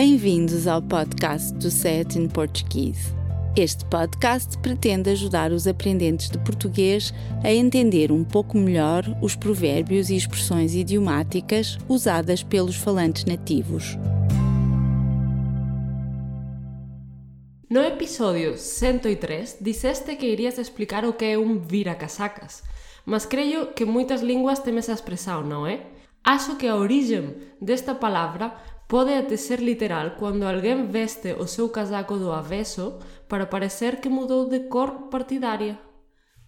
Bem-vindos ao podcast do Set in Portuguese. Este podcast pretende ajudar os aprendentes de português a entender um pouco melhor os provérbios e expressões idiomáticas usadas pelos falantes nativos. No episódio 103 disseste que irias explicar o que é um vira-casacas, mas creio que muitas línguas têm essa expressão, não é? Acho que a origem desta palavra pode até ser literal quando alguém veste o seu casaco do avesso para parecer que mudou de cor partidária.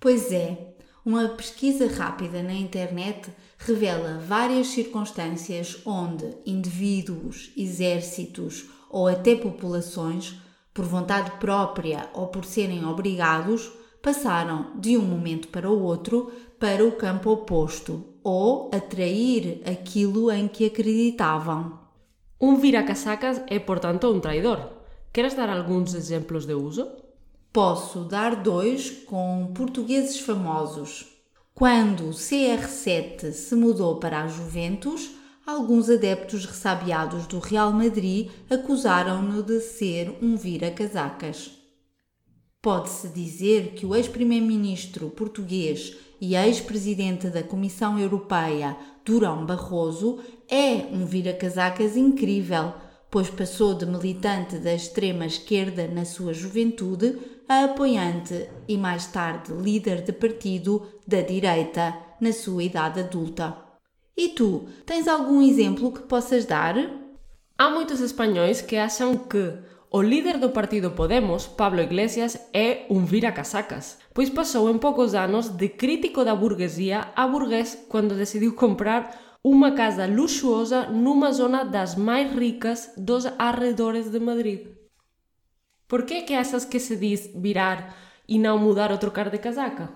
Pois é, uma pesquisa rápida na internet revela várias circunstâncias onde indivíduos, exércitos ou até populações, por vontade própria ou por serem obrigados, passaram de um momento para o outro para o campo oposto ou atrair aquilo em que acreditavam. Um vira-casacas é, portanto, um traidor. Queres dar alguns exemplos de uso? Posso dar dois com portugueses famosos. Quando o CR7 se mudou para a Juventus, alguns adeptos ressabiados do Real Madrid acusaram-no de ser um vira-casacas. Pode-se dizer que o ex-primeiro-ministro português e ex-presidente da Comissão Europeia, Durão Barroso, é um vira-casacas incrível, pois passou de militante da extrema esquerda na sua juventude a apoiante e mais tarde líder de partido da direita na sua idade adulta. E tu, tens algum exemplo que possas dar? Há muitos espanhóis que acham que o líder do partido Podemos, Pablo Iglesias, é um vira-casacas, pois passou em poucos anos de crítico da burguesia a burguês quando decidiu comprar uma casa luxuosa numa zona das mais ricas dos arredores de Madrid. Por que é que achas que se diz virar e não mudar ou trocar de casaca?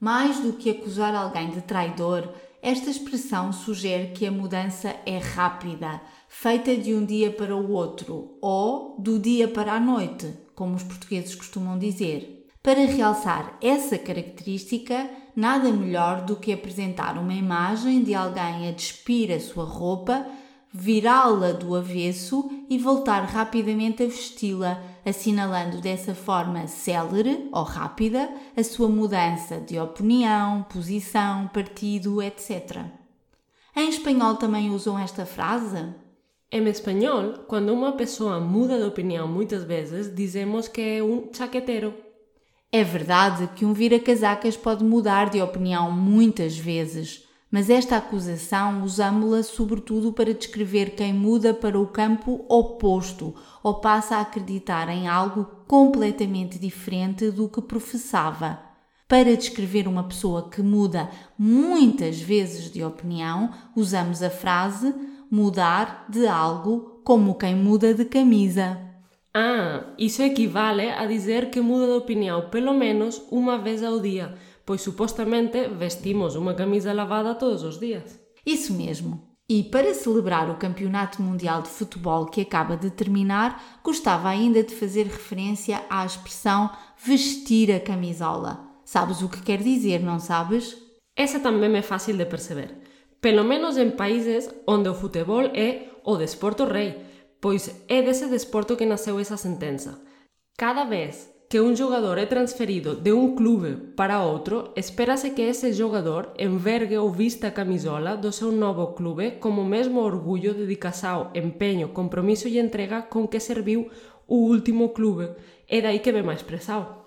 Mais do que acusar alguém de traidor, esta expressão sugere que a mudança é rápida, feita de um dia para o outro ou do dia para a noite, como os portugueses costumam dizer. Para realçar essa característica, nada melhor do que apresentar uma imagem de alguém a despir a sua roupa, virá-la do avesso e voltar rapidamente a vesti-la, assinalando dessa forma célere ou rápida a sua mudança de opinião, posição, partido, etc. Em espanhol também usam esta frase? Em espanhol, quando uma pessoa muda de opinião muitas vezes, dizemos que é um chaquetero. É verdade que um vira-casacas pode mudar de opinião muitas vezes, mas esta acusação usamos-la sobretudo para descrever quem muda para o campo oposto ou passa a acreditar em algo completamente diferente do que professava. Para descrever uma pessoa que muda muitas vezes de opinião, usamos a frase mudar de algo como quem muda de camisa. Ah, isso equivale a dizer que muda de opinião pelo menos uma vez ao dia, pois supostamente vestimos uma camisa lavada todos os dias. Isso mesmo. E para celebrar o Campeonato Mundial de Futebol que acaba de terminar, gostava ainda de fazer referência à expressão vestir a camisola. Sabes o que quer dizer, não sabes? Essa também é fácil de perceber. Pelo menos em países onde o futebol é o desporto rei pois é desse desporto que nasceu essa sentença. Cada vez que um jogador é transferido de um clube para outro, espera-se que esse jogador envergue ou vista a camisola do seu novo clube como mesmo orgulho, dedicação, empenho, compromisso e entrega com que serviu o último clube. É daí que vem a expressão.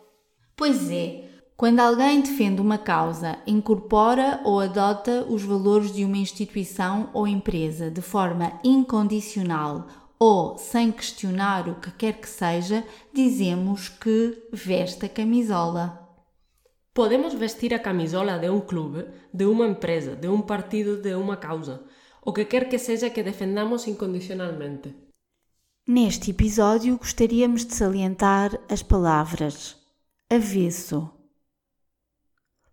Pois é, quando alguém defende uma causa, incorpora ou adota os valores de uma instituição ou empresa de forma incondicional ou sem questionar o que quer que seja, dizemos que veste a camisola. Podemos vestir a camisola de um clube, de uma empresa, de um partido, de uma causa, o que quer que seja que defendamos incondicionalmente. Neste episódio gostaríamos de salientar as palavras. Avesso,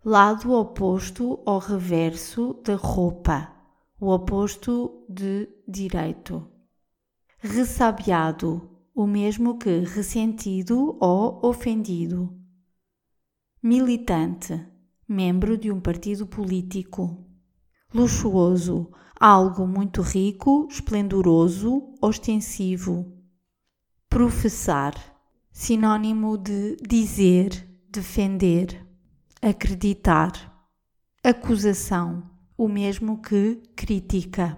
lado oposto ou reverso da roupa, o oposto de direito ressabiado, o mesmo que ressentido ou ofendido. Militante, membro de um partido político. Luxuoso, algo muito rico, esplendoroso, ostensivo. Professar, sinônimo de dizer, defender, acreditar. Acusação, o mesmo que crítica.